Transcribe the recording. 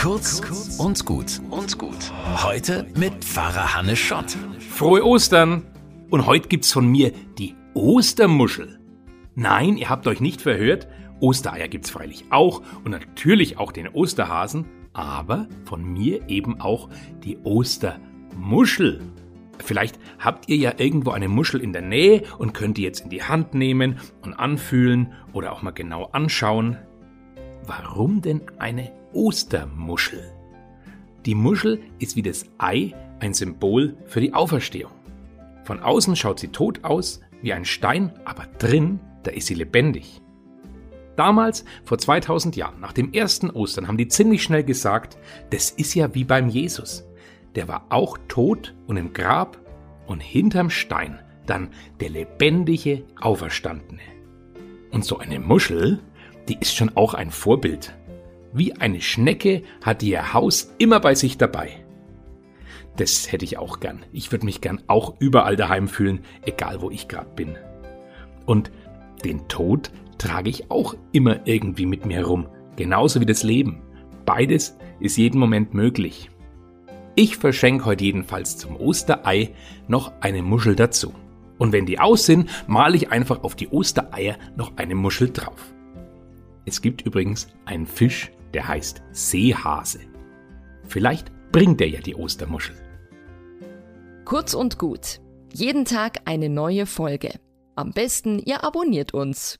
Kurz und gut und gut. Heute mit Pfarrer Hannes Schott. Frohe Ostern! Und heute gibt's von mir die Ostermuschel. Nein, ihr habt euch nicht verhört. Ostereier gibt's freilich auch und natürlich auch den Osterhasen, aber von mir eben auch die Ostermuschel. Vielleicht habt ihr ja irgendwo eine Muschel in der Nähe und könnt die jetzt in die Hand nehmen und anfühlen oder auch mal genau anschauen. Warum denn eine Ostermuschel? Die Muschel ist wie das Ei ein Symbol für die Auferstehung. Von außen schaut sie tot aus, wie ein Stein, aber drin, da ist sie lebendig. Damals, vor 2000 Jahren, nach dem ersten Ostern, haben die ziemlich schnell gesagt, das ist ja wie beim Jesus. Der war auch tot und im Grab und hinterm Stein dann der lebendige Auferstandene. Und so eine Muschel, die ist schon auch ein Vorbild. Wie eine Schnecke hat die ihr Haus immer bei sich dabei. Das hätte ich auch gern. Ich würde mich gern auch überall daheim fühlen, egal wo ich gerade bin. Und den Tod trage ich auch immer irgendwie mit mir herum, genauso wie das Leben. Beides ist jeden Moment möglich. Ich verschenke heute jedenfalls zum Osterei noch eine Muschel dazu. Und wenn die aus sind, male ich einfach auf die Ostereier noch eine Muschel drauf. Es gibt übrigens einen Fisch, der heißt Seehase. Vielleicht bringt er ja die Ostermuschel. Kurz und gut. Jeden Tag eine neue Folge. Am besten, ihr abonniert uns.